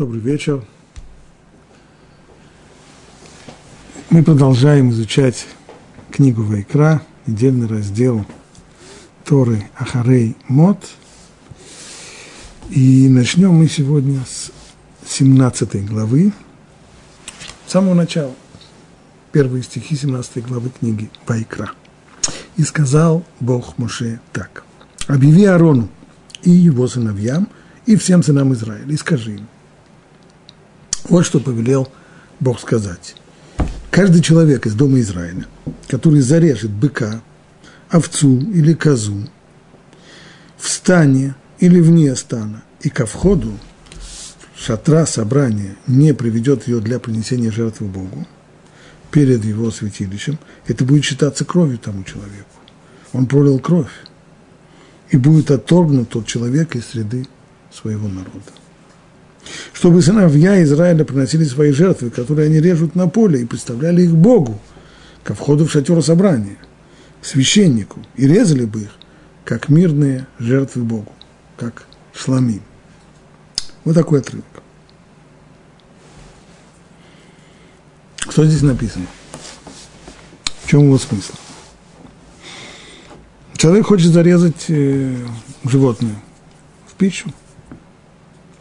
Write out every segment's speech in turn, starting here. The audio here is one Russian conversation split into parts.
Добрый вечер. Мы продолжаем изучать книгу Вайкра, недельный раздел Торы Ахарей Мот. И начнем мы сегодня с 17 главы, с самого начала, первые стихи 17 главы книги Вайкра. «И сказал Бог Моше так, объяви Арону и его сыновьям, и всем сынам Израиля, и скажи им, вот что повелел Бог сказать. Каждый человек из дома Израиля, который зарежет быка, овцу или козу в стане или вне стана и ко входу шатра собрания не приведет ее для принесения жертвы Богу перед его святилищем, это будет считаться кровью тому человеку. Он пролил кровь, и будет отторгнут тот человек из среды своего народа чтобы сыновья Израиля приносили свои жертвы, которые они режут на поле, и представляли их Богу, ко входу в шатер собрания, к священнику, и резали бы их, как мирные жертвы Богу, как шламим. Вот такой отрывок. Что здесь написано? В чем его смысл? Человек хочет зарезать э, животное в пищу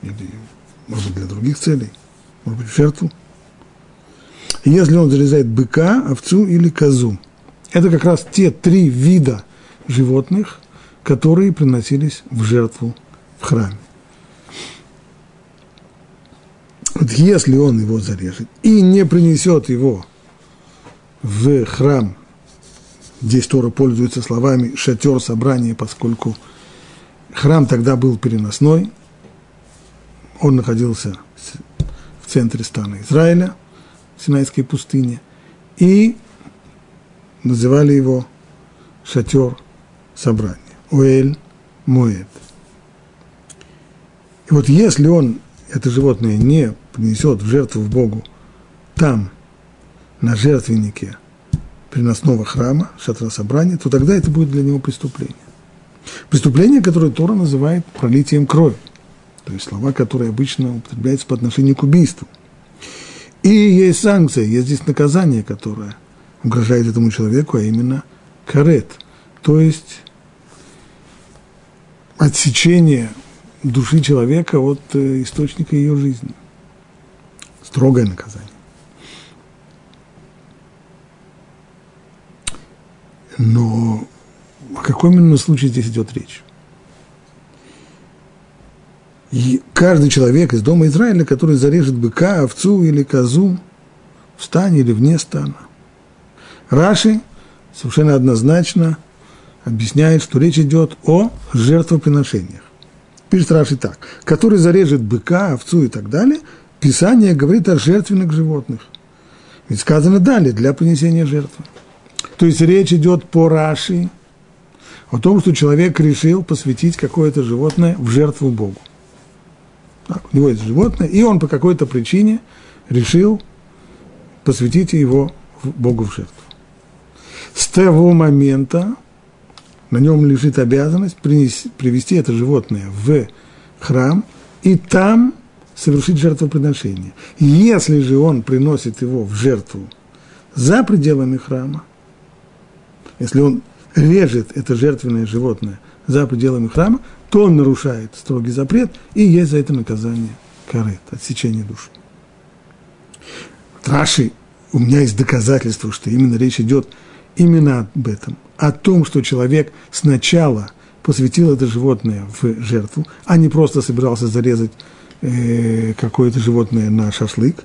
или может быть, для других целей, может быть, в жертву. Если он зарезает быка, овцу или козу, это как раз те три вида животных, которые приносились в жертву в храме. Вот если он его зарежет и не принесет его в храм, здесь Тора пользуется словами шатер собрания, поскольку храм тогда был переносной, он находился в центре стана Израиля, в Синайской пустыне, и называли его шатер собрания, Уэль Моэд. И вот если он это животное не принесет в жертву Богу там, на жертвеннике приносного храма, шатра собрания, то тогда это будет для него преступление. Преступление, которое Тора называет пролитием крови то есть слова, которые обычно употребляются по отношению к убийству. И есть санкция, есть здесь наказание, которое угрожает этому человеку, а именно карет, то есть отсечение души человека от э, источника ее жизни. Строгое наказание. Но о каком именно случае здесь идет речь? И каждый человек из дома Израиля, который зарежет быка, овцу или козу в стане или вне стана. Раши совершенно однозначно объясняет, что речь идет о жертвоприношениях. Пишет Раши так. Который зарежет быка, овцу и так далее, Писание говорит о жертвенных животных. Ведь сказано далее, для принесения жертвы. То есть речь идет по Раши о том, что человек решил посвятить какое-то животное в жертву Богу. У него есть животное, и он по какой-то причине решил посвятить его Богу в жертву. С того момента на нем лежит обязанность принести, привести это животное в храм и там совершить жертвоприношение. Если же он приносит его в жертву за пределами храма, если он режет это жертвенное животное за пределами храма, то он нарушает строгий запрет, и есть за это наказание карет, отсечение души. Раши, у меня есть доказательство, что именно речь идет именно об этом, о том, что человек сначала посвятил это животное в жертву, а не просто собирался зарезать э, какое-то животное на шашлык.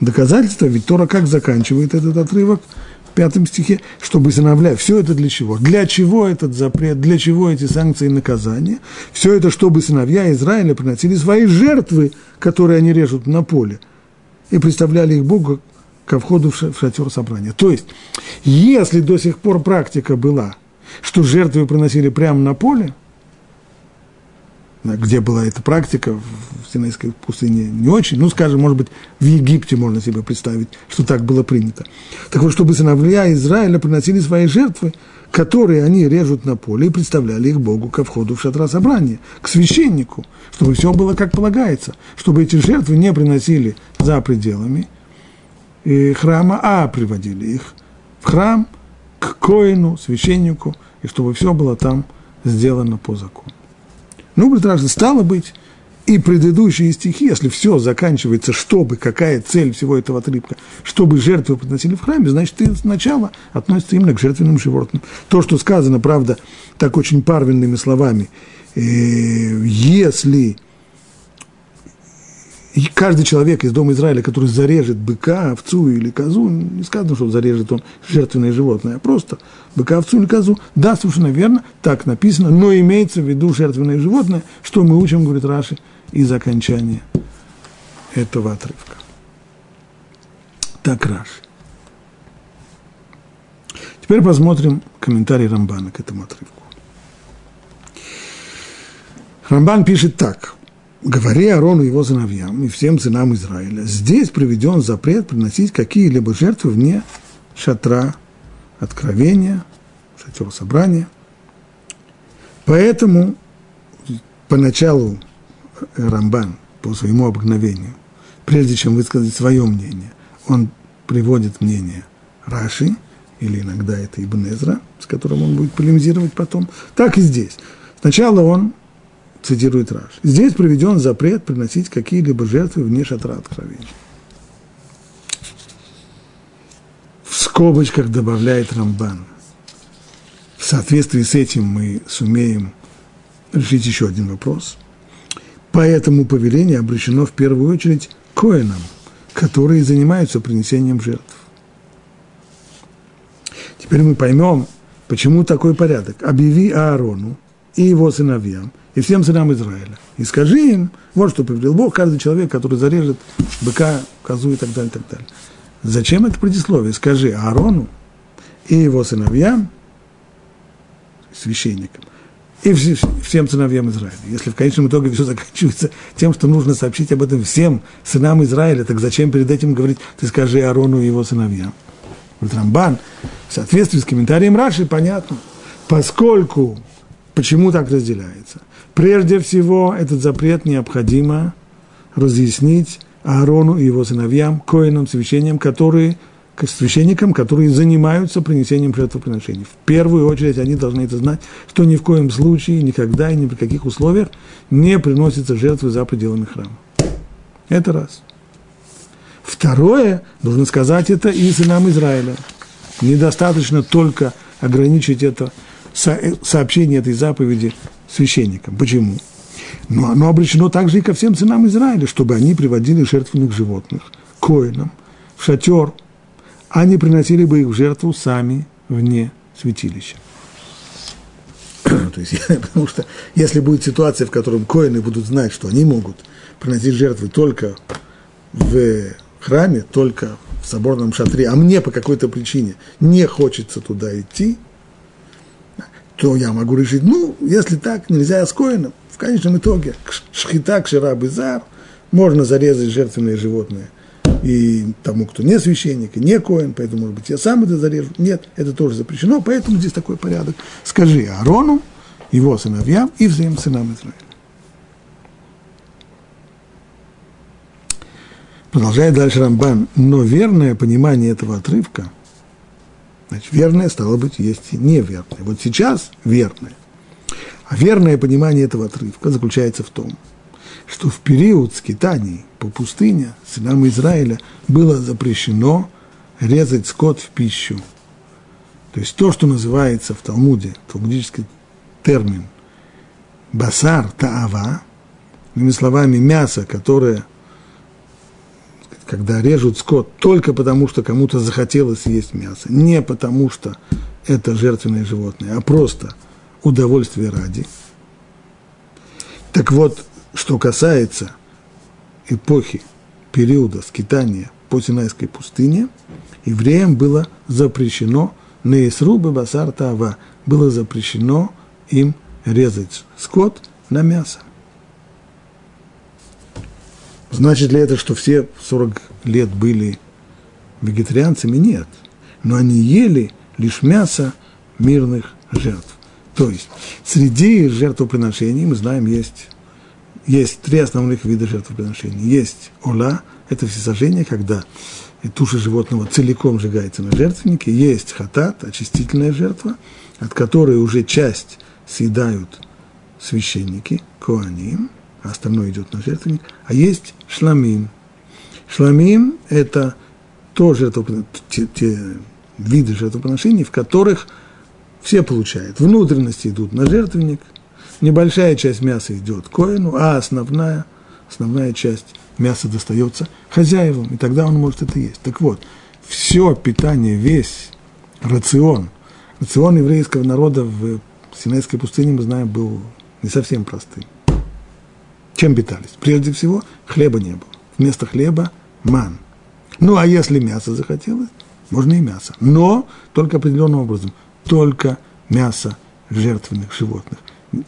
Доказательство, ведь Тора как заканчивает этот отрывок – пятом стихе, чтобы сыновья. Все это для чего? Для чего этот запрет? Для чего эти санкции и наказания? Все это, чтобы сыновья Израиля приносили свои жертвы, которые они режут на поле, и представляли их Богу ко входу в шатер собрания. То есть, если до сих пор практика была, что жертвы приносили прямо на поле, где была эта практика в Синайской пустыне не очень. Ну, скажем, может быть, в Египте можно себе представить, что так было принято. Так вот, чтобы сыновья Израиля приносили свои жертвы, которые они режут на поле и представляли их Богу ко входу в шатра собрания, к священнику, чтобы все было как полагается, чтобы эти жертвы не приносили за пределами э, храма, а приводили их в храм, к коину, священнику, и чтобы все было там сделано по закону. Ну, говорит стало быть, и предыдущие стихи, если все заканчивается, чтобы, какая цель всего этого отрывка, чтобы жертвы приносили в храме, значит, и сначала относится именно к жертвенным животным. То, что сказано, правда, так очень парвенными словами, э, если каждый человек из дома Израиля, который зарежет быка, овцу или козу, не сказано, что зарежет он жертвенное животное, а просто быка, овцу или козу, да, совершенно верно, так написано, но имеется в виду жертвенное животное, что мы учим, говорит Раши, из окончания этого отрывка. Так Раши. Теперь посмотрим комментарий Рамбана к этому отрывку. Рамбан пишет так – говори Аарону и его сыновьям и всем сынам Израиля, здесь приведен запрет приносить какие-либо жертвы вне шатра откровения, шатера собрания. Поэтому поначалу Рамбан, по своему обыкновению, прежде чем высказать свое мнение, он приводит мнение Раши, или иногда это Ибн Эзра, с которым он будет полемизировать потом, так и здесь. Сначала он цитирует Раш. Здесь приведен запрет приносить какие-либо жертвы вне шатра откровения. В скобочках добавляет Рамбан. В соответствии с этим мы сумеем решить еще один вопрос. Поэтому повеление обращено в первую очередь коинам, которые занимаются принесением жертв. Теперь мы поймем, почему такой порядок. Объяви Аарону и его сыновьям – и всем сынам Израиля. И скажи им, вот что повелел Бог, каждый человек, который зарежет быка, козу и так далее, и так далее. Зачем это предисловие? Скажи Аарону и его сыновьям, священникам, и всем сыновьям Израиля. Если в конечном итоге все заканчивается тем, что нужно сообщить об этом всем сынам Израиля, так зачем перед этим говорить, ты скажи Аарону и его сыновьям? Рамбан, в соответствии с комментарием Раши, понятно, поскольку, почему так разделяется? Прежде всего, этот запрет необходимо разъяснить Аарону и его сыновьям, коинам, священникам, которые, священникам, которые занимаются принесением жертвоприношений. В первую очередь они должны это знать, что ни в коем случае, никогда и ни при каких условиях не приносятся жертвы за пределами храма. Это раз. Второе, нужно сказать это и сынам Израиля. Недостаточно только ограничить это сообщение этой заповеди священникам. Почему? Но оно обречено также и ко всем сынам Израиля, чтобы они приводили жертвенных животных коинам в шатер, а не приносили бы их в жертву сами вне святилища. То есть, потому что если будет ситуация, в которой коины будут знать, что они могут приносить жертвы только в храме, только в соборном шатре, а мне по какой-то причине не хочется туда идти, то я могу решить, ну, если так, нельзя с коином. В конечном итоге, шхита, кшира, бизар, можно зарезать жертвенное животное и тому, кто не священник, и не коин, поэтому, может быть, я сам это зарежу. Нет, это тоже запрещено, поэтому здесь такой порядок. Скажи Аарону, его сыновьям и всем сынам Израиля. Продолжает дальше Рамбан. Но верное понимание этого отрывка – Значит, верное, стало быть, есть и неверное. Вот сейчас верное. А верное понимание этого отрывка заключается в том, что в период скитаний по пустыне сынам Израиля было запрещено резать скот в пищу. То есть то, что называется в Талмуде, талмудический термин, басар таава, иными словами, мясо, которое – когда режут скот только потому, что кому-то захотелось съесть мясо, не потому, что это жертвенное животное, а просто удовольствие ради. Так вот, что касается эпохи, периода скитания по Синайской пустыне, евреям было запрещено Неисрубы Басар Тава, было запрещено им резать скот на мясо. Значит ли это, что все 40 лет были вегетарианцами? Нет. Но они ели лишь мясо мирных жертв. То есть среди жертвоприношений, мы знаем, есть, есть три основных вида жертвоприношений. Есть ола, это всесожжение, когда туша животного целиком сжигается на жертвеннике. Есть хатат, очистительная жертва, от которой уже часть съедают священники, коаним, а остальное идет на жертвенник. А есть шламим. Шламим – это то жертвоприношение, те, те виды жертвоприношений, в которых все получают. Внутренности идут на жертвенник, небольшая часть мяса идет коину, а основная, основная часть мясо достается хозяевам, и тогда он может это есть. Так вот, все питание, весь рацион, рацион еврейского народа в Синайской пустыне, мы знаем, был не совсем простым. Чем питались? Прежде всего, хлеба не было. Вместо хлеба – ман. Ну, а если мясо захотелось, можно и мясо. Но только определенным образом. Только мясо жертвенных животных.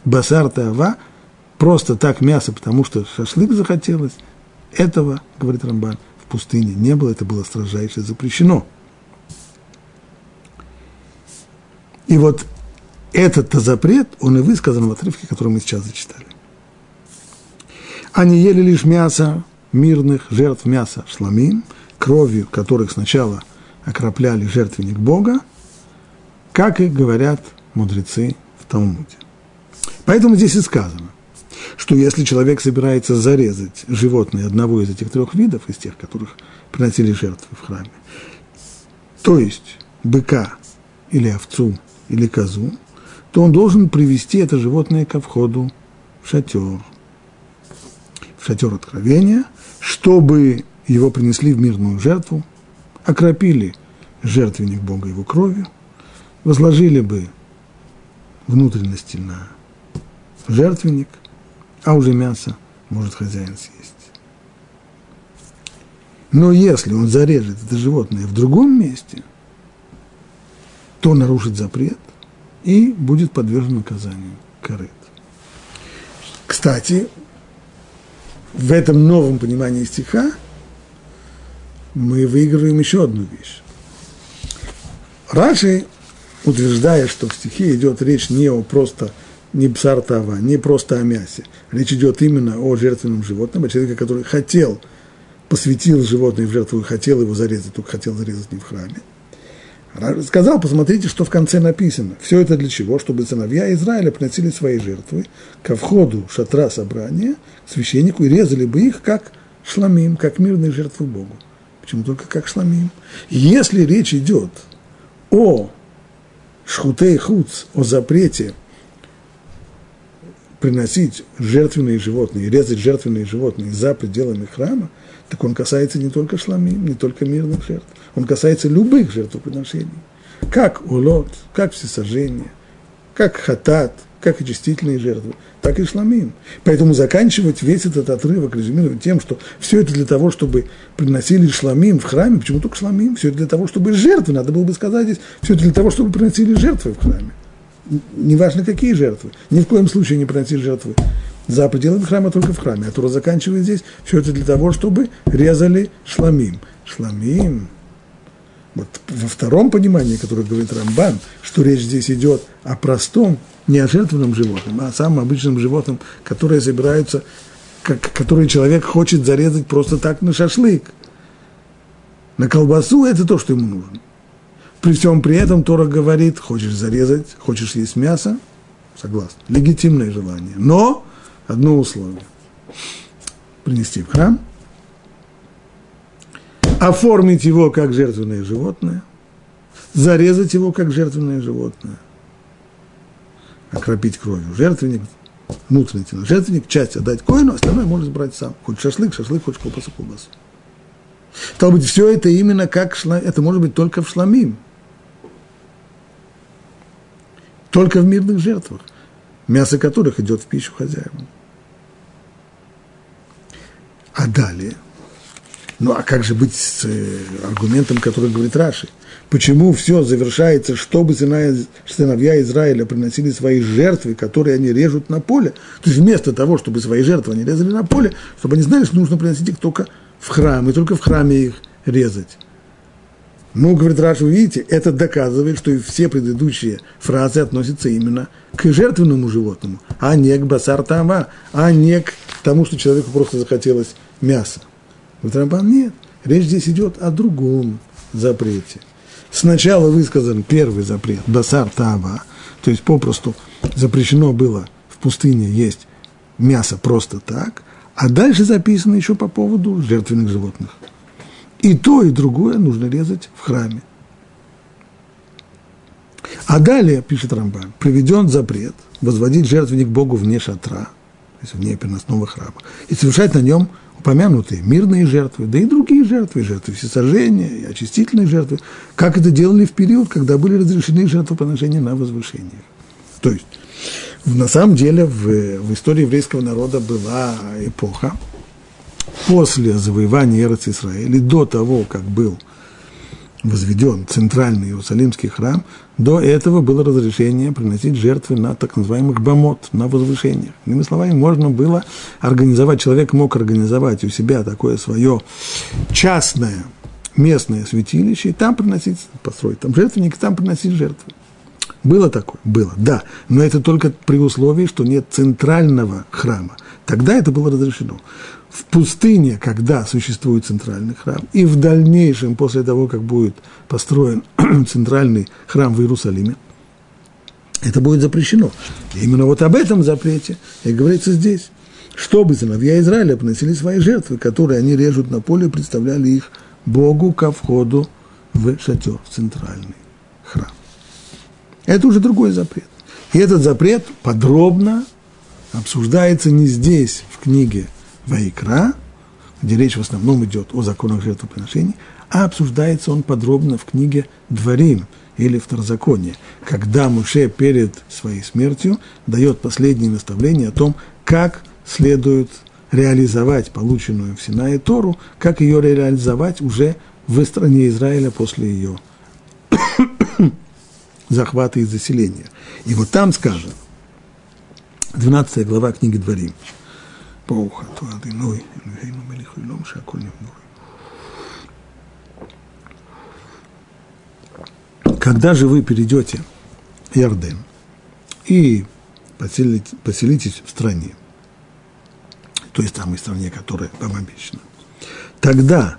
Басар тава – просто так мясо, потому что шашлык захотелось – этого, говорит Рамбан, в пустыне не было, это было строжайше запрещено. И вот этот-то запрет, он и высказан в отрывке, который мы сейчас зачитали. Они ели лишь мясо мирных жертв мяса шламим, кровью которых сначала окропляли жертвенник Бога, как и говорят мудрецы в Талмуде. Поэтому здесь и сказано, что если человек собирается зарезать животное одного из этих трех видов, из тех, которых приносили жертвы в храме, то есть быка или овцу или козу, то он должен привести это животное ко входу в шатер, шатер откровения, чтобы его принесли в мирную жертву, окропили жертвенник Бога его кровью, возложили бы внутренности на жертвенник, а уже мясо может хозяин съесть. Но если он зарежет это животное в другом месте, то нарушит запрет и будет подвержен наказанию корыт. Кстати, в этом новом понимании стиха мы выигрываем еще одну вещь. Раши, утверждая, что в стихе идет речь не о просто не псартава, не просто о мясе. Речь идет именно о жертвенном животном, о человеке, который хотел, посвятил животное в жертву хотел его зарезать, только хотел зарезать не в храме. Сказал, посмотрите, что в конце написано. Все это для чего? Чтобы сыновья Израиля приносили свои жертвы ко входу шатра собрания, к священнику, и резали бы их как шламим, как мирные жертвы Богу. Почему только как шламим? Если речь идет о шхутей хуц, о запрете приносить жертвенные животные, резать жертвенные животные за пределами храма, так он касается не только шламим, не только мирных жертв, он касается любых жертвоприношений. Как улот, как всесожжение, как хатат, как очистительные жертвы, так и шламим. Поэтому заканчивать весь этот отрывок, резюмировать тем, что все это для того, чтобы приносили шламим в храме, почему только шламим? Все это для того, чтобы жертвы, надо было бы сказать здесь, все это для того, чтобы приносили жертвы в храме неважно какие жертвы, ни в коем случае не приносить жертвы за пределами храма, только в храме. А Тура заканчивает здесь все это для того, чтобы резали шламим. Шламим, вот во втором понимании, которое говорит Рамбан, что речь здесь идет о простом, не о жертвенном животном, а о самом обычном животном, которое собираются, как, который человек хочет зарезать просто так на шашлык. На колбасу это то, что ему нужно. При всем при этом Тора говорит, хочешь зарезать, хочешь есть мясо, согласен, легитимное желание. Но одно условие. Принести в храм, оформить его как жертвенное животное, зарезать его как жертвенное животное, окропить кровью жертвенник, внутренности на жертвенник, часть отдать коину, остальное можно брать сам. Хоть шашлык, шашлык, хоть колбасу, колбасу. Стало быть, все это именно как шла, это может быть только в шламим – только в мирных жертвах, мясо которых идет в пищу хозяевам. А далее Ну а как же быть с э, аргументом, который говорит Раши? Почему все завершается, чтобы сыновья Израиля приносили свои жертвы, которые они режут на поле? То есть вместо того, чтобы свои жертвы они резали на поле, чтобы они знали, что нужно приносить их только в храм, и только в храме их резать. Ну, говорит Раш, вы видите, это доказывает, что и все предыдущие фразы относятся именно к жертвенному животному, а не к басар а не к тому, что человеку просто захотелось мяса. Говорит Рамбан, нет, речь здесь идет о другом запрете. Сначала высказан первый запрет, басар то есть попросту запрещено было в пустыне есть мясо просто так, а дальше записано еще по поводу жертвенных животных – и то, и другое нужно резать в храме. А далее, пишет Рамбан, приведен запрет возводить жертвенник Богу вне шатра, то есть вне переносного храма, и совершать на нем упомянутые мирные жертвы, да и другие жертвы, жертвы всесожжения и очистительные жертвы, как это делали в период, когда были разрешены жертвоприношения на возвышениях. То есть, на самом деле, в, в истории еврейского народа была эпоха, после завоевания Эрц Израиля, до того, как был возведен центральный Иерусалимский храм, до этого было разрешение приносить жертвы на так называемых бомот, на возвышениях. Иными словами, можно было организовать, человек мог организовать у себя такое свое частное местное святилище, и там приносить, построить там жертвенник, и там приносить жертвы. Было такое? Было, да. Но это только при условии, что нет центрального храма. Тогда это было разрешено в пустыне, когда существует центральный храм, и в дальнейшем, после того, как будет построен центральный храм в Иерусалиме, это будет запрещено. И именно вот об этом запрете и говорится здесь. Чтобы сыновья Израиля приносили свои жертвы, которые они режут на поле и представляли их Богу ко входу в шатер, в центральный храм. Это уже другой запрет. И этот запрет подробно обсуждается не здесь, в книге Вайкра, где речь в основном идет о законах жертвоприношений, а обсуждается он подробно в книге Дворим или Второзаконие, когда Муше перед своей смертью дает последние наставления о том, как следует реализовать полученную в Синае Тору, как ее реализовать уже в стране Израиля после ее захвата и заселения. И вот там сказано, 12 глава книги Дворим. Ну ну Когда же вы перейдете Ярден и поселитесь, поселитесь в стране, той самой стране, которая вам обещана, тогда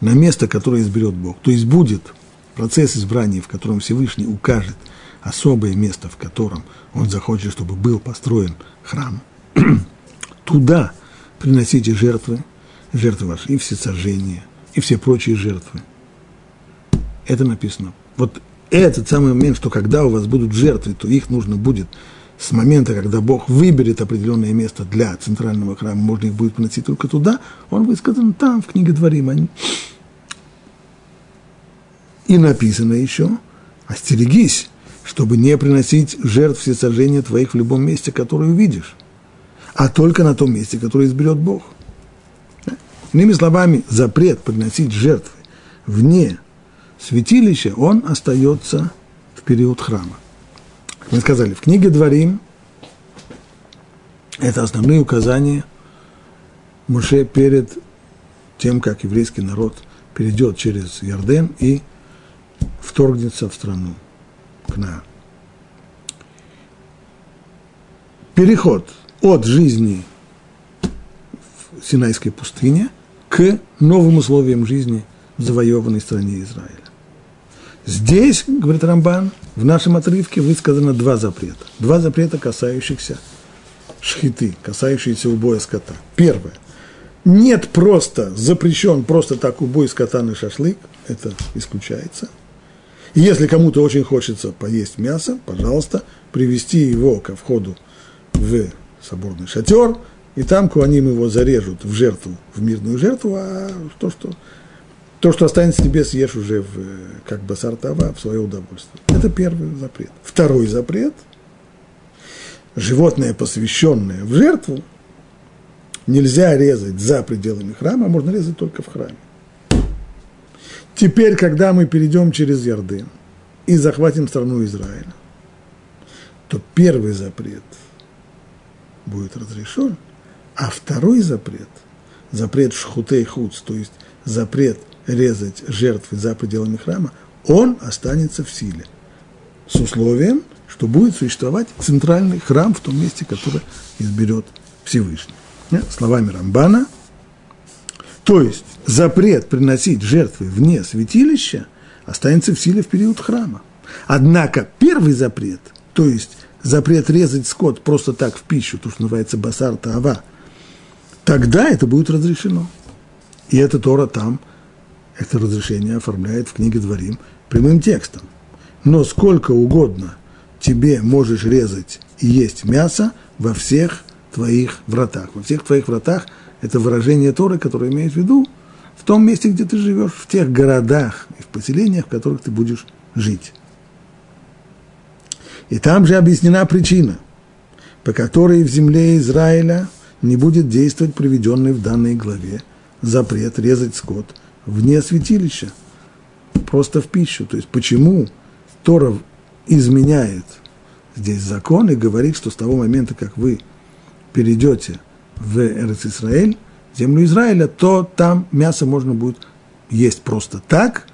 на место, которое изберет Бог, то есть будет процесс избрания, в котором Всевышний укажет – особое место, в котором он захочет, чтобы был построен храм, туда приносите жертвы, жертвы ваши, и все сожжения, и все прочие жертвы. Это написано. Вот этот самый момент, что когда у вас будут жертвы, то их нужно будет с момента, когда Бог выберет определенное место для центрального храма, можно их будет приносить только туда, он высказан там, в книге Дворим. И написано еще, остерегись, чтобы не приносить жертв всесожжения твоих в любом месте, которое увидишь а только на том месте, которое изберет Бог. Иными словами, запрет приносить жертвы вне святилища, он остается в период храма. Мы сказали, в книге Дворим это основные указания Муше перед тем, как еврейский народ перейдет через Ярден и вторгнется в страну Кнаа. Переход – от жизни в Синайской пустыне к новым условиям жизни в завоеванной стране Израиля. Здесь, говорит Рамбан, в нашем отрывке высказано два запрета. Два запрета, касающихся шхиты, касающиеся убоя скота. Первое. Нет просто, запрещен просто так убой скота на шашлык, это исключается. И если кому-то очень хочется поесть мясо, пожалуйста, привести его ко входу в соборный шатер, и там куаним его зарежут в жертву, в мирную жертву, а то, что, то, что останется тебе, съешь уже в, как басар тава, в свое удовольствие. Это первый запрет. Второй запрет – животное, посвященное в жертву, нельзя резать за пределами храма, а можно резать только в храме. Теперь, когда мы перейдем через Ярдын и захватим страну Израиля, то первый запрет будет разрешен, а второй запрет, запрет шхутей хуц, то есть запрет резать жертвы за пределами храма, он останется в силе. С условием, что будет существовать центральный храм в том месте, которое изберет Всевышний. Словами Рамбана, то есть запрет приносить жертвы вне святилища останется в силе в период храма. Однако первый запрет, то есть запрет резать скот просто так в пищу, то, что называется басар таава, тогда это будет разрешено. И это Тора там, это разрешение оформляет в книге Дворим прямым текстом. Но сколько угодно тебе можешь резать и есть мясо во всех твоих вратах. Во всех твоих вратах это выражение Торы, которое имеет в виду в том месте, где ты живешь, в тех городах и в поселениях, в которых ты будешь жить. И там же объяснена причина, по которой в земле Израиля не будет действовать приведенный в данной главе запрет резать скот вне святилища, просто в пищу. То есть почему Тора изменяет здесь закон и говорит, что с того момента, как вы перейдете в Эрец Израиль, землю Израиля, то там мясо можно будет есть просто так,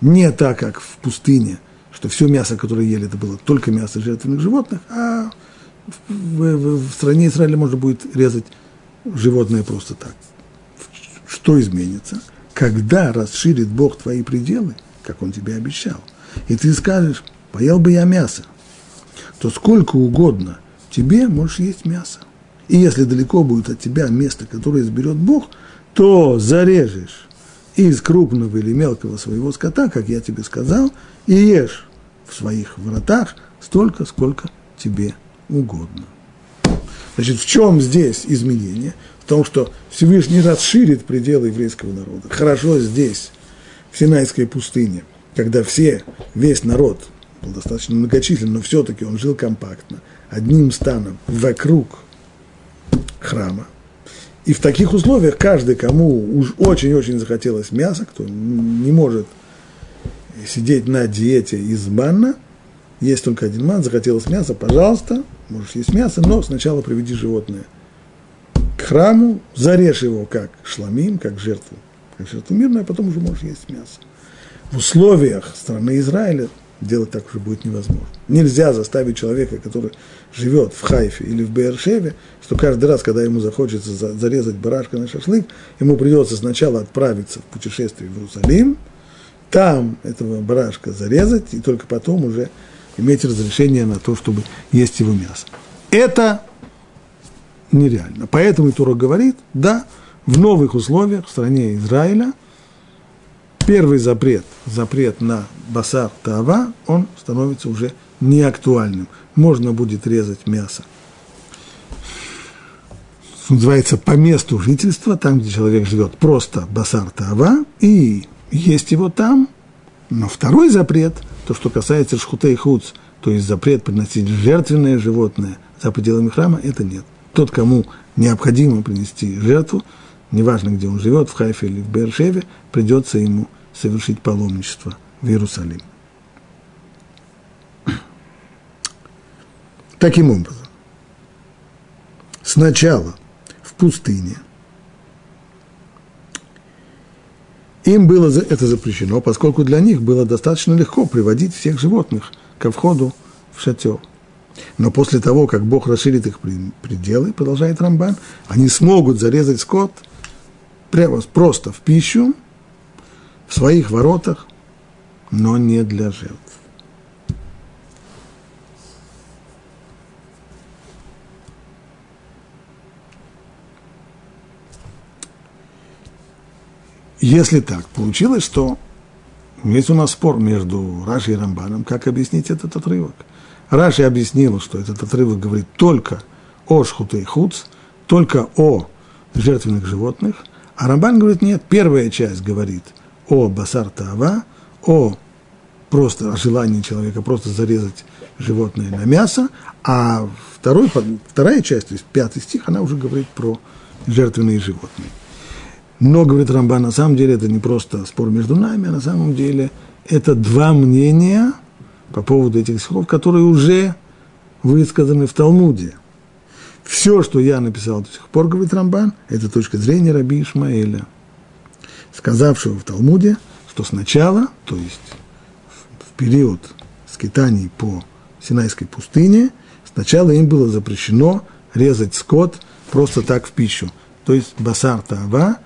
не так, как в пустыне, что все мясо, которое ели, это было только мясо жертвенных животных, а в, в, в стране Израиля можно будет резать животное просто так. Что изменится? Когда расширит Бог твои пределы, как Он тебе обещал, и ты скажешь, поел бы я мясо, то сколько угодно тебе можешь есть мясо. И если далеко будет от тебя место, которое изберет Бог, то зарежешь из крупного или мелкого своего скота, как я тебе сказал, и ешь в своих вратах столько, сколько тебе угодно. Значит, в чем здесь изменение? В том, что Всевышний расширит пределы еврейского народа. Хорошо здесь, в Синайской пустыне, когда все, весь народ был достаточно многочислен, но все-таки он жил компактно, одним станом вокруг храма. И в таких условиях каждый, кому уж очень-очень захотелось мяса, кто не может сидеть на диете из манна, есть только один ман, захотелось мяса, пожалуйста, можешь есть мясо, но сначала приведи животное к храму, зарежь его как шламим, как жертву, как жертву мирную, а потом уже можешь есть мясо. В условиях страны Израиля делать так уже будет невозможно. Нельзя заставить человека, который живет в Хайфе или в Бершеве, что каждый раз, когда ему захочется зарезать барашка на шашлык, ему придется сначала отправиться в путешествие в Иерусалим, там этого барашка зарезать, и только потом уже иметь разрешение на то, чтобы есть его мясо. Это нереально. Поэтому и Тура говорит, да, в новых условиях в стране Израиля – первый запрет, запрет на басар тава, он становится уже неактуальным. Можно будет резать мясо. Называется по месту жительства, там, где человек живет, просто басар тава, и есть его там. Но второй запрет, то, что касается шхутей хуц, то есть запрет приносить жертвенное животное за пределами храма, это нет. Тот, кому необходимо принести жертву, неважно, где он живет, в Хайфе или в Бершеве, придется ему совершить паломничество в Иерусалим. Таким образом, сначала в пустыне им было это запрещено, поскольку для них было достаточно легко приводить всех животных ко входу в шатер. Но после того, как Бог расширит их пределы, продолжает Рамбан, они смогут зарезать скот прямо просто в пищу, в своих воротах, но не для жертв. Если так получилось, что есть у нас спор между Рашей и Рамбаном, как объяснить этот отрывок. Раши объяснил, что этот отрывок говорит только о шхуте и хуц, только о жертвенных животных, а Рамбан говорит, нет, первая часть говорит о басар тава, о просто о желании человека просто зарезать животное на мясо, а второй, вторая часть, то есть пятый стих, она уже говорит про жертвенные животные. Но, говорит Рамбан, на самом деле это не просто спор между нами, а на самом деле это два мнения по поводу этих стихов, которые уже высказаны в Талмуде. Все, что я написал до сих пор, говорит Рамбан, это точка зрения Раби Ишмаэля, сказавшего в Талмуде, что сначала, то есть в период скитаний по Синайской пустыне, сначала им было запрещено резать скот просто так в пищу. То есть басар тава,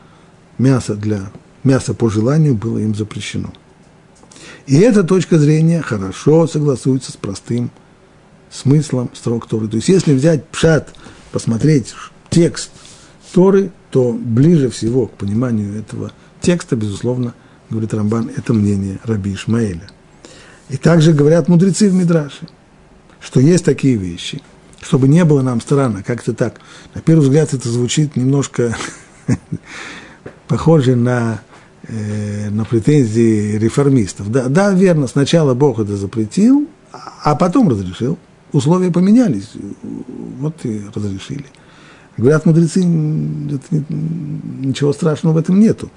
мясо для мясо по желанию было им запрещено. И эта точка зрения хорошо согласуется с простым смыслом строк Торы. То есть, если взять пшат, посмотреть текст Торы, то ближе всего к пониманию этого текста, безусловно, говорит Рамбан, это мнение Раби Ишмаэля. И также говорят мудрецы в Мидраше, что есть такие вещи, чтобы не было нам странно, как-то так. На первый взгляд это звучит немножко похоже на, э, на претензии реформистов. Да, да, верно, сначала Бог это запретил, а потом разрешил условия поменялись, вот и разрешили. Говорят мудрецы, ничего страшного в этом нету,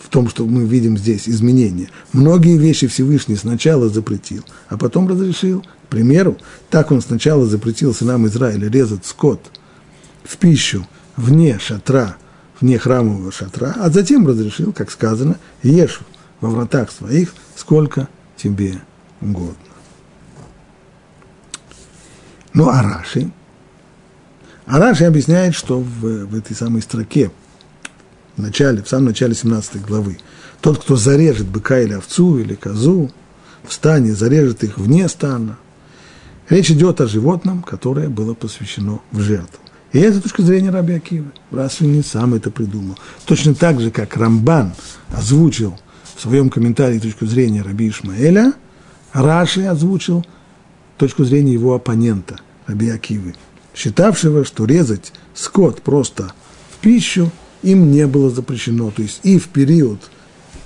в том, что мы видим здесь изменения. Многие вещи Всевышний сначала запретил, а потом разрешил. К примеру, так он сначала запретил сынам Израиля резать скот в пищу вне шатра, вне храмового шатра, а затем разрешил, как сказано, ешь во вратах своих, сколько тебе угодно. Ну, а Раши? А Раши объясняет, что в, в этой самой строке, в начале, в самом начале 17 главы, тот, кто зарежет быка или овцу или козу в стане, зарежет их вне стана, речь идет о животном, которое было посвящено в жертву. И это точка зрения Раби Акивы. Раши не сам это придумал. Точно так же, как Рамбан озвучил в своем комментарии точку зрения Раби Ишмаэля, Раши озвучил точку зрения его оппонента, Раби Акивы, считавшего, что резать скот просто в пищу им не было запрещено. То есть и в период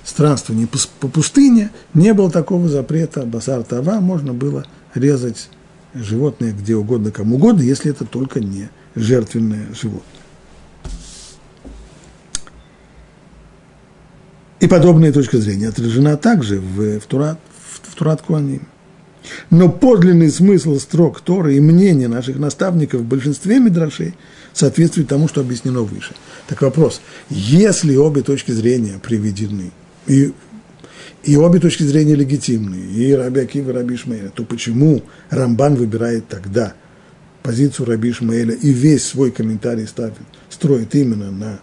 странствования по пустыне не было такого запрета басар тава, можно было резать животное где угодно, кому угодно, если это только не жертвенное животное. И подобная точка зрения отражена также в, в, Турат, в, в Турат Куаним. Но подлинный смысл строк Торы и мнения наших наставников в большинстве мидрашей соответствует тому, что объяснено выше. Так вопрос, если обе точки зрения приведены, и, и обе точки зрения легитимны, и Раби Акива, и Раби Ишмаэля, то почему Рамбан выбирает тогда позицию Раби Ишмаэля и весь свой комментарий ставит, строит именно на,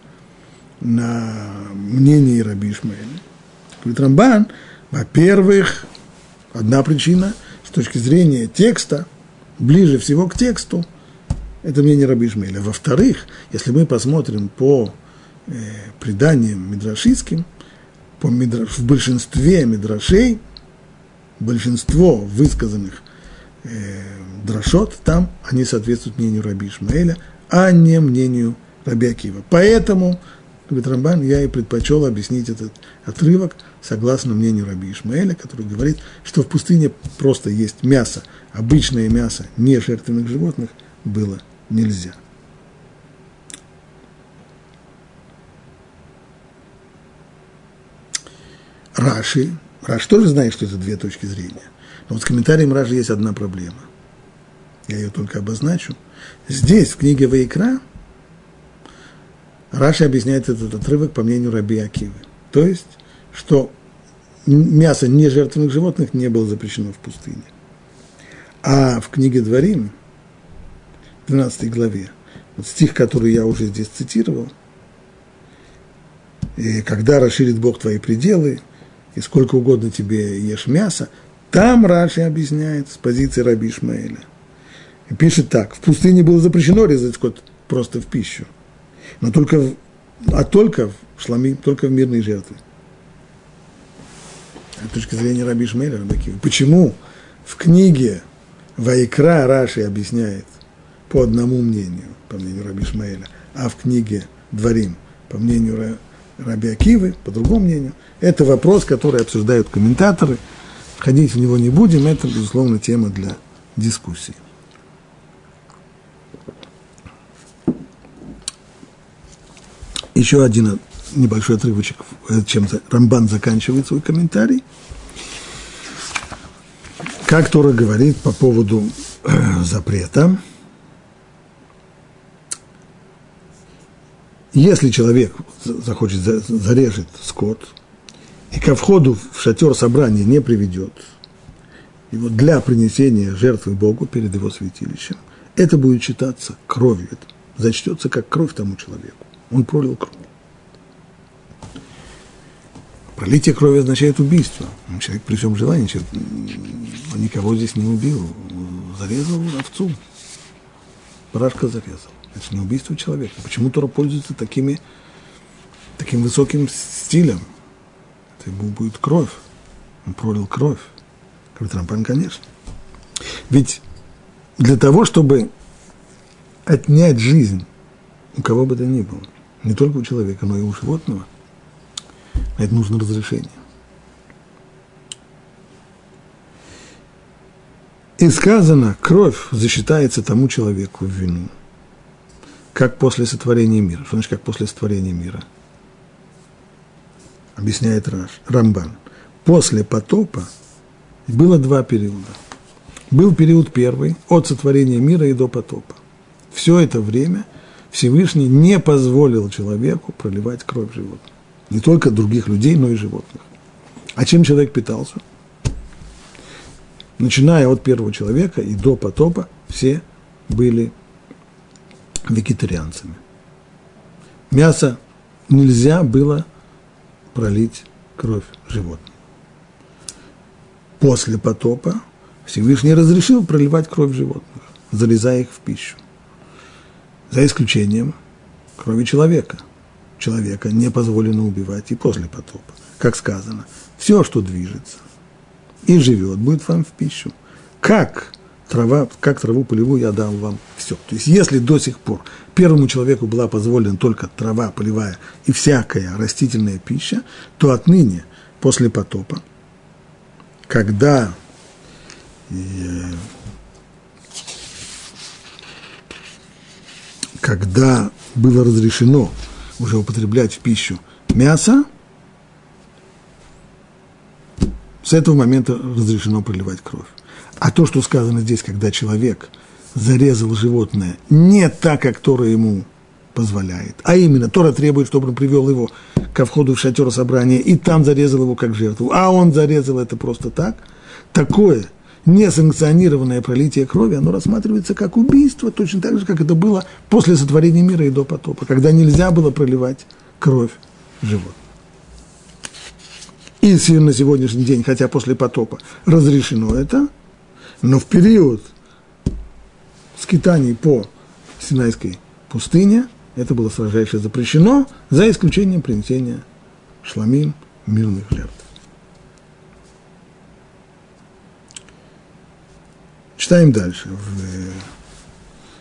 на мнении Раби Ишмаэля? Говорит Рамбан, во-первых, одна причина – точки зрения текста, ближе всего к тексту, это мнение Раби Ишмаэля. Во-вторых, если мы посмотрим по э, преданиям мидрашистским, по мидра... в большинстве мидрашей, большинство высказанных э, драшот, там они соответствуют мнению Раби Ишмаэля, а не мнению Раби Акива. Поэтому, говорит Рамбан, я и предпочел объяснить этот отрывок согласно мнению Раби Ишмаэля, который говорит, что в пустыне просто есть мясо, обычное мясо не жертвенных животных было нельзя. Раши, Раши тоже знает, что это две точки зрения. Но вот с комментарием Раши есть одна проблема. Я ее только обозначу. Здесь, в книге Ваикра, Раши объясняет этот отрывок по мнению Раби Акивы. То есть, что мясо нежертвенных животных не было запрещено в пустыне. А в книге Дворим, 12 главе, вот стих, который я уже здесь цитировал, и когда расширит Бог твои пределы, и сколько угодно тебе ешь мясо, там Раши объясняет с позиции Раби Ишмаэля. И пишет так, в пустыне было запрещено резать скот просто в пищу, но только, а только в шлами, только в мирные жертвы с точки зрения Раби Шмейля, Рабакива. Почему в книге Вайкра Раши объясняет по одному мнению, по мнению Раби Шмейля, а в книге Дворим, по мнению Раби Акивы, по другому мнению. Это вопрос, который обсуждают комментаторы. Входить в него не будем, это, безусловно, тема для дискуссии. Еще один небольшой отрывочек, э, чем Рамбан заканчивает свой комментарий. Как Тора говорит по поводу э, запрета, если человек захочет зарежет скот и ко входу в шатер собрания не приведет его для принесения жертвы Богу перед его святилищем, это будет считаться кровью, это зачтется как кровь тому человеку. Он пролил кровь. Пролитие крови означает убийство. Человек при всем желании, человек, он никого здесь не убил. Зарезал овцу. Барашка зарезал. Это не убийство человека. Почему Тора пользуется такими, таким высоким стилем? Ему будет кровь. Он пролил кровь. Говорит Рампан, конечно. Ведь для того, чтобы отнять жизнь у кого бы то ни было, не только у человека, но и у животного, на это нужно разрешение. И сказано, кровь засчитается тому человеку в вину, как после сотворения мира. Что значит, как после сотворения мира? Объясняет Рамбан. После потопа было два периода. Был период первый, от сотворения мира и до потопа. Все это время Всевышний не позволил человеку проливать кровь животных. Не только других людей, но и животных. А чем человек питался? Начиная от первого человека и до потопа, все были вегетарианцами. Мясо нельзя было пролить кровь животных. После потопа Всевышний разрешил проливать кровь животных, залезая их в пищу. За исключением крови человека. Человека не позволено убивать и после потопа. Как сказано, все, что движется и живет, будет вам в пищу. Как трава, как траву полевую я дам вам все. То есть, если до сих пор первому человеку была позволена только трава полевая и всякая растительная пища, то отныне, после потопа, когда э, когда было разрешено уже употреблять в пищу мясо, с этого момента разрешено проливать кровь. А то, что сказано здесь, когда человек зарезал животное не так, как Тора ему позволяет, а именно Тора требует, чтобы он привел его ко входу в шатер собрания и там зарезал его как жертву, а он зарезал это просто так, такое несанкционированное пролитие крови, оно рассматривается как убийство, точно так же, как это было после сотворения мира и до потопа, когда нельзя было проливать кровь животных. И на сегодняшний день, хотя после потопа разрешено это, но в период скитаний по Синайской пустыне это было строжайше запрещено, за исключением принесения шламим мирных жертв. Читаем дальше,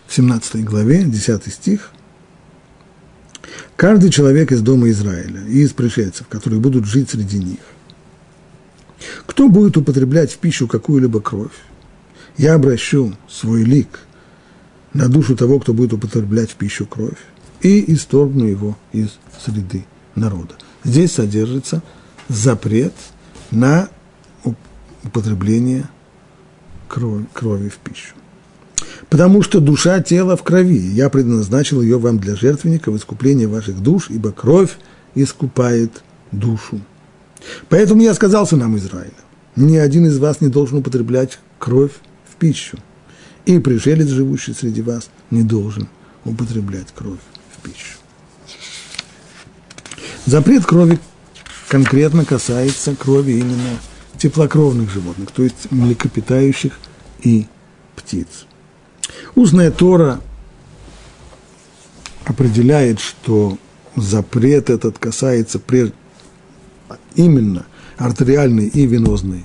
в 17 главе, 10 стих. Каждый человек из дома Израиля и из пришельцев, которые будут жить среди них, кто будет употреблять в пищу какую-либо кровь, я обращу свой лик на душу того, кто будет употреблять в пищу кровь, и исторгну его из среды народа. Здесь содержится запрет на употребление крови, крови в пищу. Потому что душа тела в крови, я предназначил ее вам для жертвенника в искупление ваших душ, ибо кровь искупает душу. Поэтому я сказал сынам Израиля, ни один из вас не должен употреблять кровь в пищу, и пришелец, живущий среди вас, не должен употреблять кровь в пищу. Запрет крови конкретно касается крови именно теплокровных животных, то есть млекопитающих и птиц. Устная Тора определяет, что запрет этот касается именно артериальной и венозной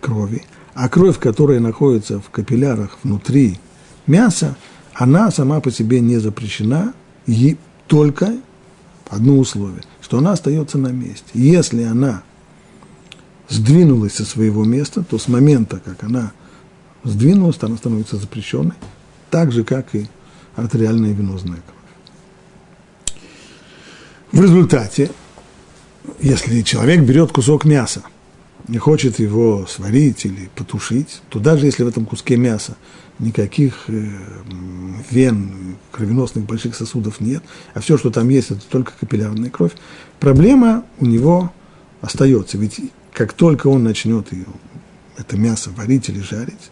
крови, а кровь, которая находится в капиллярах внутри мяса, она сама по себе не запрещена, и только одно условие, что она остается на месте. Если она сдвинулась со своего места, то с момента, как она сдвинулась, она становится запрещенной, так же, как и артериальная венозная кровь. В результате, если человек берет кусок мяса и хочет его сварить или потушить, то даже если в этом куске мяса никаких э, вен, кровеносных больших сосудов нет, а все, что там есть, это только капиллярная кровь, проблема у него остается. Ведь как только он начнет ее, это мясо варить или жарить,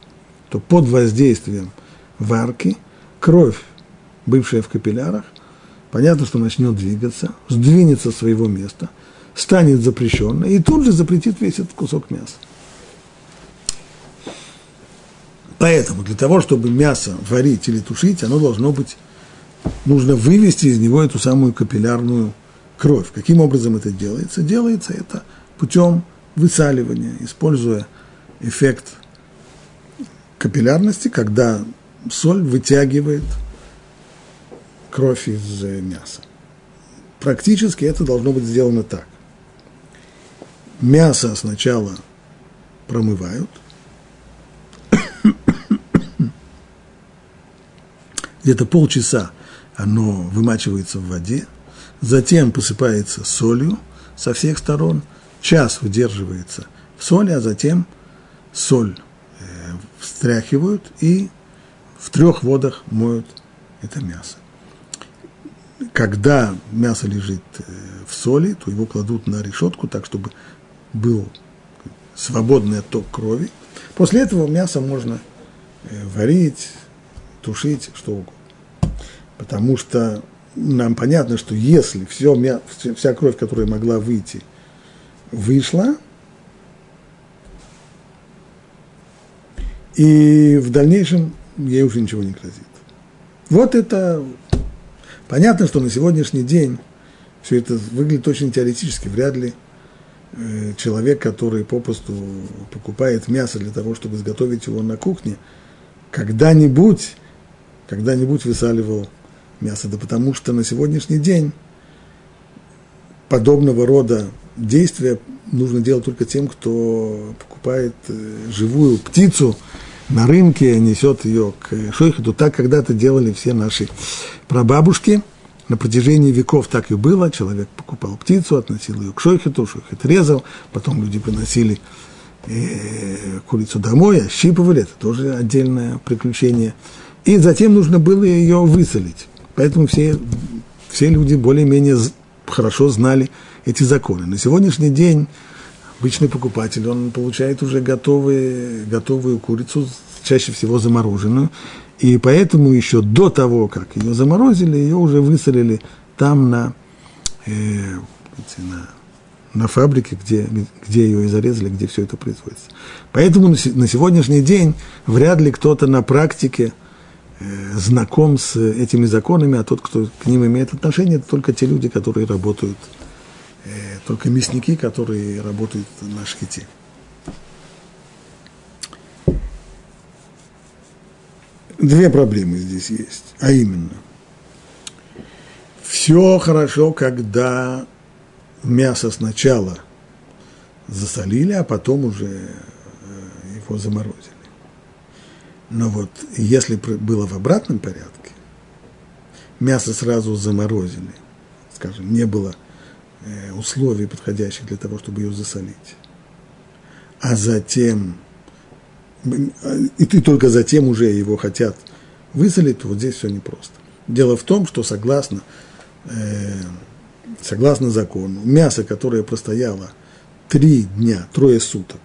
то под воздействием варки кровь, бывшая в капиллярах, понятно, что начнет двигаться, сдвинется с своего места, станет запрещенной и тут же запретит весь этот кусок мяса. Поэтому для того, чтобы мясо варить или тушить, оно должно быть, нужно вывести из него эту самую капиллярную кровь. Каким образом это делается? Делается это путем высаливания, используя эффект капиллярности, когда соль вытягивает кровь из э, мяса. Практически это должно быть сделано так. Мясо сначала промывают, где-то полчаса оно вымачивается в воде, затем посыпается солью со всех сторон, час выдерживается в соли, а затем соль э, встряхивают и в трех водах моют это мясо. Когда мясо лежит э, в соли, то его кладут на решетку, так чтобы был свободный отток крови. После этого мясо можно э, варить, тушить, что угодно. Потому что нам понятно, что если все, вся кровь, которая могла выйти, вышла, и в дальнейшем ей уже ничего не грозит. Вот это понятно, что на сегодняшний день все это выглядит очень теоретически. Вряд ли человек, который попросту покупает мясо для того, чтобы изготовить его на кухне, когда-нибудь, когда-нибудь высаливал мясо. Да потому что на сегодняшний день подобного рода действия нужно делать только тем, кто покупает э, живую птицу на рынке, несет ее к шойхету. Так когда-то делали все наши прабабушки. На протяжении веков так и было. Человек покупал птицу, относил ее к шойхету, шойхет резал, потом люди приносили э, курицу домой, ощипывали, это тоже отдельное приключение. И затем нужно было ее высолить. Поэтому все, все люди более-менее хорошо знали эти законы. На сегодняшний день обычный покупатель, он получает уже готовые, готовую курицу, чаще всего замороженную, и поэтому еще до того, как ее заморозили, ее уже высолили там на, э, на, на фабрике, где, где ее и зарезали, где все это производится. Поэтому на сегодняшний день вряд ли кто-то на практике – Э, знаком с этими законами, а тот, кто к ним имеет отношение, это только те люди, которые работают, э, только мясники, которые работают на шхите. Две проблемы здесь есть, а именно, все хорошо, когда мясо сначала засолили, а потом уже э, его заморозили. Но вот если было в обратном порядке, мясо сразу заморозили, скажем, не было э, условий подходящих для того, чтобы ее засолить, а затем, и ты только затем уже его хотят высолить, то вот здесь все непросто. Дело в том, что согласно, э, согласно закону, мясо, которое простояло три дня, трое суток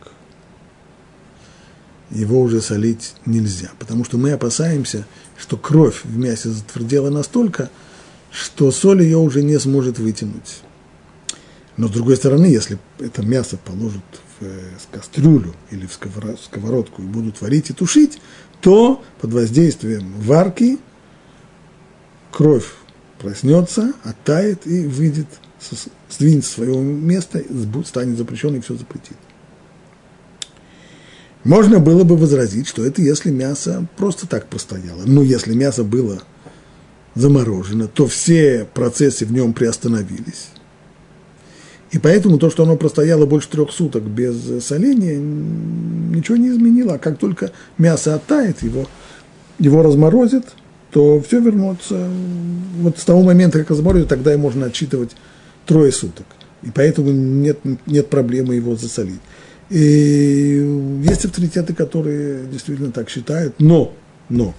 его уже солить нельзя, потому что мы опасаемся, что кровь в мясе затвердела настолько, что соль ее уже не сможет вытянуть. Но с другой стороны, если это мясо положат в э, кастрюлю или в сковородку и будут варить и тушить, то под воздействием варки кровь проснется, оттает и выйдет, сдвинется с своего места, станет запрещенной и все запретит. Можно было бы возразить, что это если мясо просто так простояло. Но если мясо было заморожено, то все процессы в нем приостановились. И поэтому то, что оно простояло больше трех суток без соления, ничего не изменило. А как только мясо оттает, его, его разморозит, то все вернется. Вот с того момента, как разморозит, тогда и можно отчитывать трое суток. И поэтому нет, нет проблемы его засолить. И есть авторитеты, которые действительно так считают, но, но,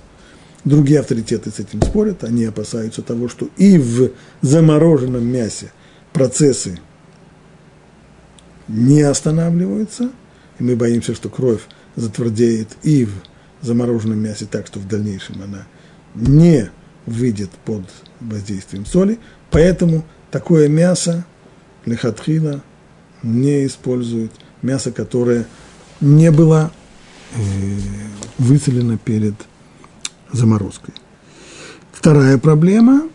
другие авторитеты с этим спорят, они опасаются того, что и в замороженном мясе процессы не останавливаются, и мы боимся, что кровь затвердеет и в замороженном мясе так, что в дальнейшем она не выйдет под воздействием соли, поэтому такое мясо лехатхила не используют, мясо, которое не было э, выцелено перед заморозкой. Вторая проблема,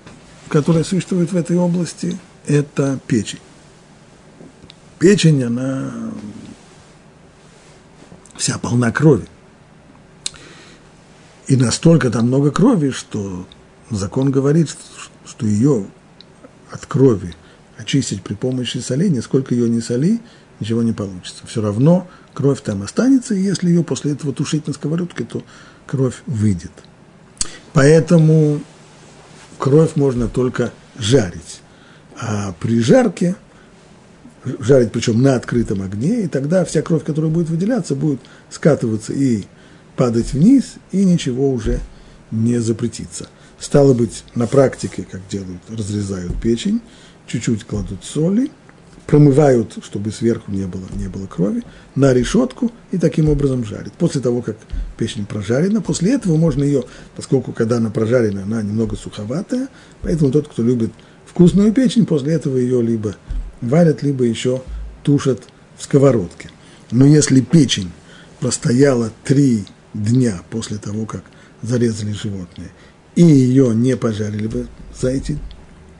которая существует в этой области, это печень. Печень, она вся полна крови. И настолько там много крови, что закон говорит, что ее от крови очистить при помощи соления, сколько ее не соли, ничего не получится. Все равно кровь там останется, и если ее после этого тушить на сковородке, то кровь выйдет. Поэтому кровь можно только жарить. А при жарке, жарить причем на открытом огне, и тогда вся кровь, которая будет выделяться, будет скатываться и падать вниз, и ничего уже не запретится. Стало быть, на практике, как делают, разрезают печень, чуть-чуть кладут соли, промывают, чтобы сверху не было, не было крови, на решетку и таким образом жарят. После того, как печень прожарена, после этого можно ее, поскольку когда она прожарена, она немного суховатая, поэтому тот, кто любит вкусную печень, после этого ее либо варят, либо еще тушат в сковородке. Но если печень простояла три дня после того, как зарезали животное, и ее не пожарили бы за эти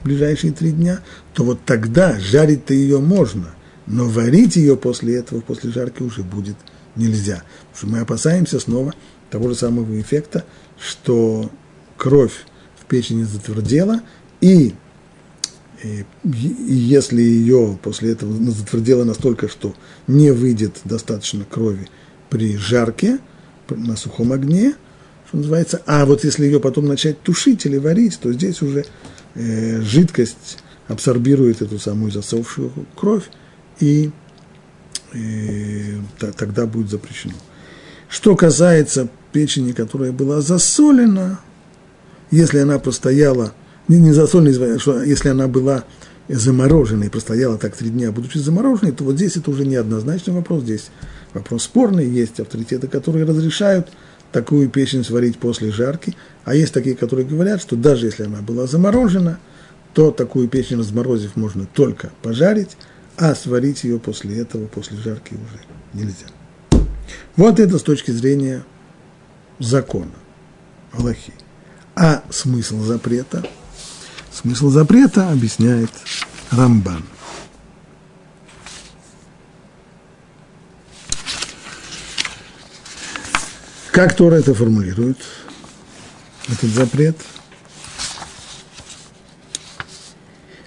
ближайшие три дня, то вот тогда жарить-то ее можно, но варить ее после этого, после жарки уже будет нельзя. Потому что мы опасаемся снова того же самого эффекта, что кровь в печени затвердела, и, и, и если ее после этого затвердела настолько, что не выйдет достаточно крови при жарке, на сухом огне, что называется, а вот если ее потом начать тушить или варить, то здесь уже э, жидкость абсорбирует эту самую засохшую кровь, и э, тогда будет запрещено. Что касается печени, которая была засолена, если она простояла, не, не засолена, что если она была замороженной, простояла так три дня, будучи замороженной, то вот здесь это уже неоднозначный вопрос, здесь вопрос спорный, есть авторитеты, которые разрешают такую печень сварить после жарки, а есть такие, которые говорят, что даже если она была заморожена, то такую печень разморозив можно только пожарить, а сварить ее после этого, после жарки уже нельзя. Вот это с точки зрения закона, Аллахи. А смысл запрета? Смысл запрета объясняет Рамбан – Как Тора это формулирует, этот запрет?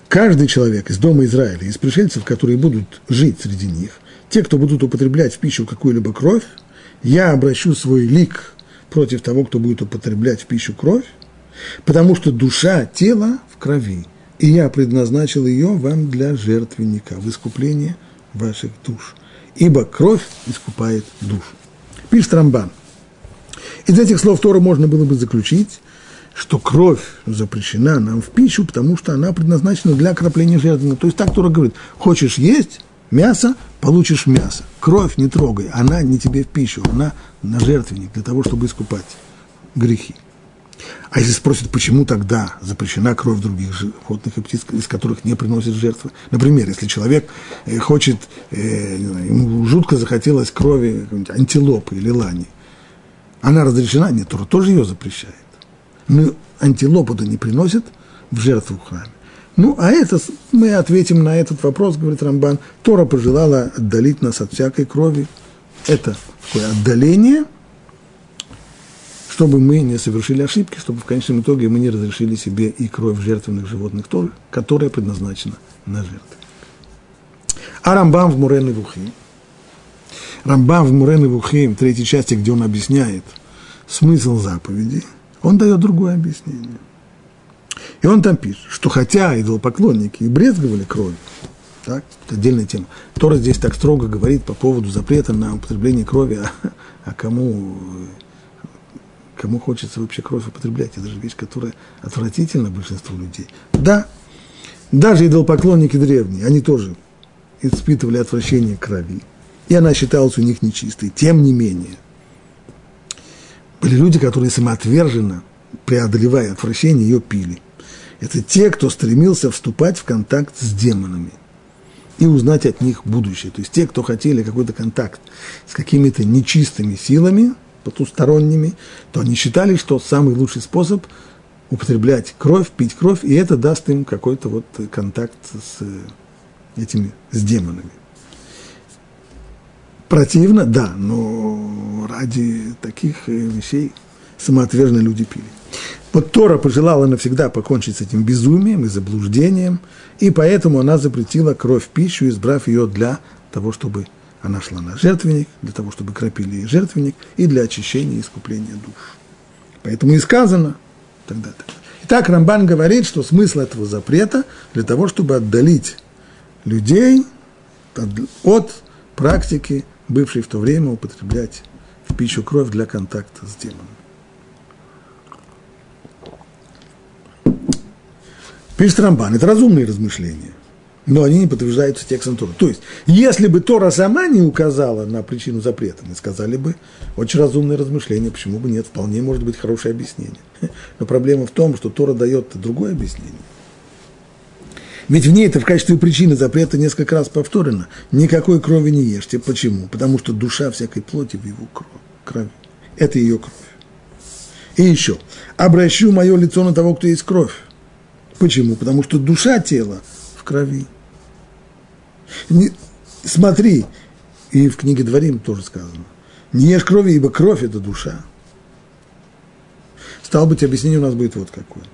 Каждый человек из дома Израиля, из пришельцев, которые будут жить среди них, те, кто будут употреблять в пищу какую-либо кровь, я обращу свой лик против того, кто будет употреблять в пищу кровь, потому что душа тела крови, и я предназначил ее вам для жертвенника, в искупление ваших душ. Ибо кровь искупает душу. Пишет Рамбан – из этих слов Тора можно было бы заключить, что кровь запрещена нам в пищу, потому что она предназначена для окропления жертвенника. То есть так Тора говорит, хочешь есть мясо, получишь мясо. Кровь не трогай, она не тебе в пищу, она на жертвенник для того, чтобы искупать грехи. А если спросят, почему тогда запрещена кровь других животных и птиц, из которых не приносят жертвы? Например, если человек э, хочет, э, ему жутко захотелось крови антилопы или лани – она разрешена, нет, Тора тоже ее запрещает. Но антилопу-то не приносят в жертву в храме. Ну, а это, мы ответим на этот вопрос, говорит Рамбан. Тора пожелала отдалить нас от всякой крови. Это такое отдаление, чтобы мы не совершили ошибки, чтобы в конечном итоге мы не разрешили себе и кровь жертвенных животных тоже, которая предназначена на жертвы. А Рамбам в Мурен и Вухи, Рамбам в Мурен и Вухим, третьей части, где он объясняет смысл заповеди, он дает другое объяснение. И он там пишет, что хотя идолопоклонники и брезговали кровью, так, это отдельная тема. Тора здесь так строго говорит по поводу запрета на употребление крови, а, а кому, кому хочется вообще кровь употреблять? Это же вещь, которая отвратительна большинству людей. Да, даже идолопоклонники древние, они тоже испытывали отвращение крови. И она считалась у них нечистой. Тем не менее, были люди, которые самоотверженно, преодолевая отвращение, ее пили. Это те, кто стремился вступать в контакт с демонами и узнать от них будущее. То есть те, кто хотели какой-то контакт с какими-то нечистыми силами, потусторонними, то они считали, что самый лучший способ употреблять кровь, пить кровь, и это даст им какой-то вот контакт с этими, с демонами. Противно, да, но ради таких вещей самоотверженные люди пили. Вот Тора пожелала навсегда покончить с этим безумием и заблуждением, и поэтому она запретила кровь в пищу, избрав ее для того, чтобы она шла на жертвенник, для того, чтобы кропили ей жертвенник, и для очищения и искупления душ. Поэтому и сказано тогда так. Итак, Рамбан говорит, что смысл этого запрета для того, чтобы отдалить людей от практики, бывшей в то время употреблять в пищу кровь для контакта с демоном. Пишет Рамбан, это разумные размышления, но они не подтверждаются текстом Тора. То есть, если бы Тора сама не указала на причину запрета, мы сказали бы, очень разумное размышление, почему бы нет, вполне может быть хорошее объяснение. Но проблема в том, что Тора дает другое объяснение. Ведь в ней это в качестве причины запрета несколько раз повторено. Никакой крови не ешьте. Почему? Потому что душа всякой плоти в его крови. Это ее кровь. И еще. Обращу мое лицо на того, кто есть кровь. Почему? Потому что душа тела в крови. Не, смотри, и в книге Дворим тоже сказано. Не ешь крови, ибо кровь – это душа. Стало быть, объяснение у нас будет вот какое.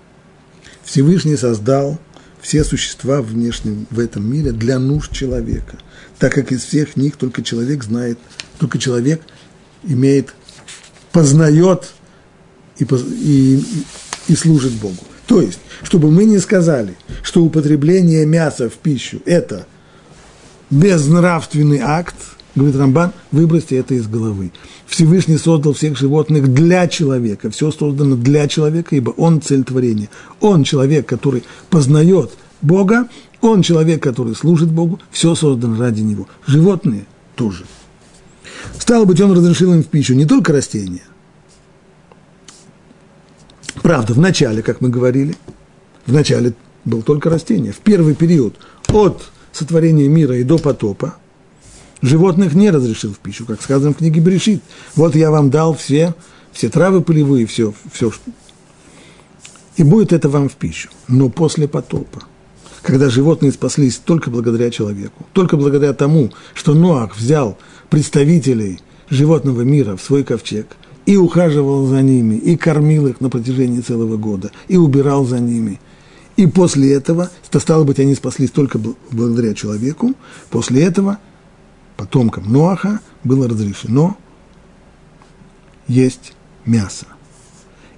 Всевышний создал все существа внешнем, в этом мире для нужд человека, так как из всех них только человек знает, только человек имеет, познает и, и, и служит Богу. То есть, чтобы мы не сказали, что употребление мяса в пищу – это безнравственный акт, говорит Рамбан, выбросьте это из головы. Всевышний создал всех животных для человека, все создано для человека, ибо он цель творения. Он человек, который познает Бога, он человек, который служит Богу, все создано ради него. Животные тоже. Стало быть, он разрешил им в пищу не только растения – Правда, в начале, как мы говорили, в начале был только растение. В первый период от сотворения мира и до потопа животных не разрешил в пищу, как сказано в книге Берешит. Вот я вам дал все, все травы полевые, все, все, и будет это вам в пищу. Но после потопа, когда животные спаслись только благодаря человеку, только благодаря тому, что Ноах взял представителей животного мира в свой ковчег – и ухаживал за ними, и кормил их на протяжении целого года, и убирал за ними. И после этого, то стало быть, они спаслись только благодаря человеку, после этого потомкам Ноаха было разрешено есть мясо.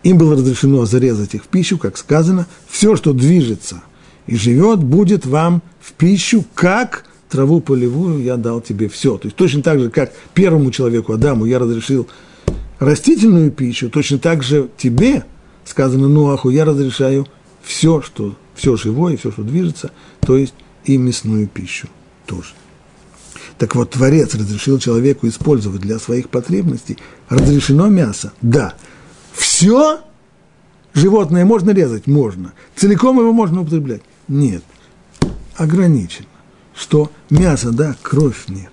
Им было разрешено зарезать их в пищу, как сказано, все, что движется и живет, будет вам в пищу, как траву полевую я дал тебе все. То есть точно так же, как первому человеку, Адаму, я разрешил растительную пищу, точно так же тебе, сказано Нуаху, я разрешаю все, что, все живое, все, что движется, то есть и мясную пищу тоже. Так вот, Творец разрешил человеку использовать для своих потребностей. Разрешено мясо? Да. Все животное можно резать? Можно. Целиком его можно употреблять? Нет. Ограничено. Что мясо, да, кровь нет.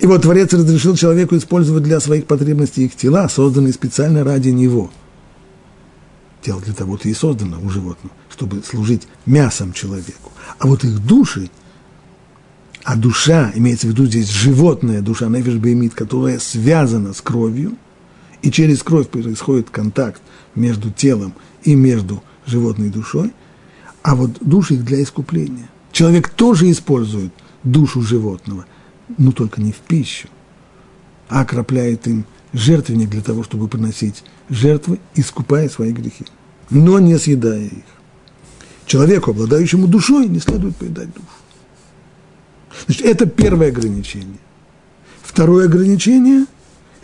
И вот Творец разрешил человеку использовать для своих потребностей их тела, созданные специально ради него. Тело для того-то и создано у животного, чтобы служить мясом человеку. А вот их души, а душа, имеется в виду здесь животная душа, нефиш беймит, которая связана с кровью, и через кровь происходит контакт между телом и между животной душой, а вот души их для искупления. Человек тоже использует душу животного – ну только не в пищу, а окропляет им жертвенник для того, чтобы приносить жертвы, искупая свои грехи, но не съедая их. Человеку, обладающему душой, не следует поедать душу. Значит, это первое ограничение. Второе ограничение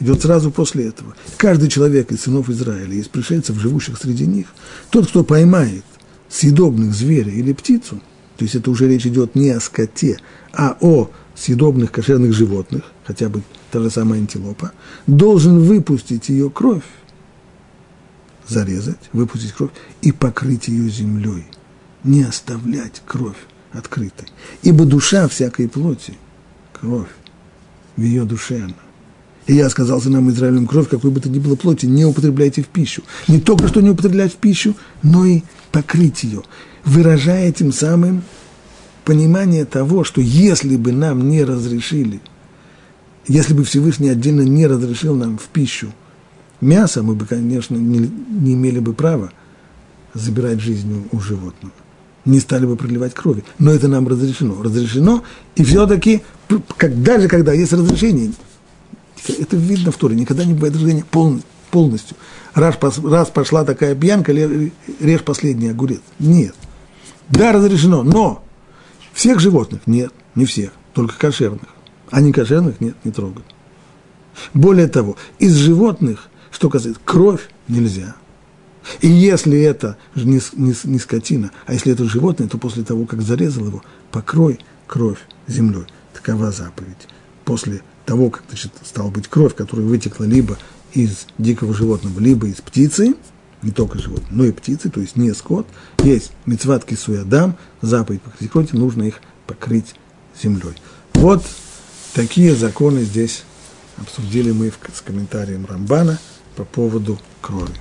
идет сразу после этого. Каждый человек из сынов Израиля, из пришельцев, живущих среди них, тот, кто поймает съедобных зверя или птицу, то есть это уже речь идет не о скоте, а о съедобных кошерных животных, хотя бы та же самая антилопа, должен выпустить ее кровь, зарезать, выпустить кровь и покрыть ее землей, не оставлять кровь открытой. Ибо душа всякой плоти, кровь, в ее душе она. И я сказал нам Израилем кровь, какой бы то ни было плоти, не употребляйте в пищу. Не только что не употреблять в пищу, но и покрыть ее, выражая тем самым понимание того, что если бы нам не разрешили, если бы Всевышний отдельно не разрешил нам в пищу мясо, мы бы, конечно, не, не имели бы права забирать жизнь у, животного. Не стали бы проливать крови. Но это нам разрешено. Разрешено, и все-таки, как, даже когда есть разрешение, это видно в Торе, никогда не бывает разрешения полностью. Раз, раз пошла такая пьянка, режь последний огурец. Нет. Да, разрешено, но всех животных? Нет, не всех, только кошерных. А не кошерных? Нет, не трогают. Более того, из животных, что касается, кровь нельзя. И если это не, не, не скотина, а если это животное, то после того, как зарезал его, покрой кровь землей. Такова заповедь. После того, как значит, стала быть кровь, которая вытекла либо из дикого животного, либо из птицы, не только животные, но и птицы, то есть не скот, есть мецват кисуядам, заповедь покрыть кровь, нужно их покрыть землей. Вот такие законы здесь обсудили мы с комментарием Рамбана по поводу крови.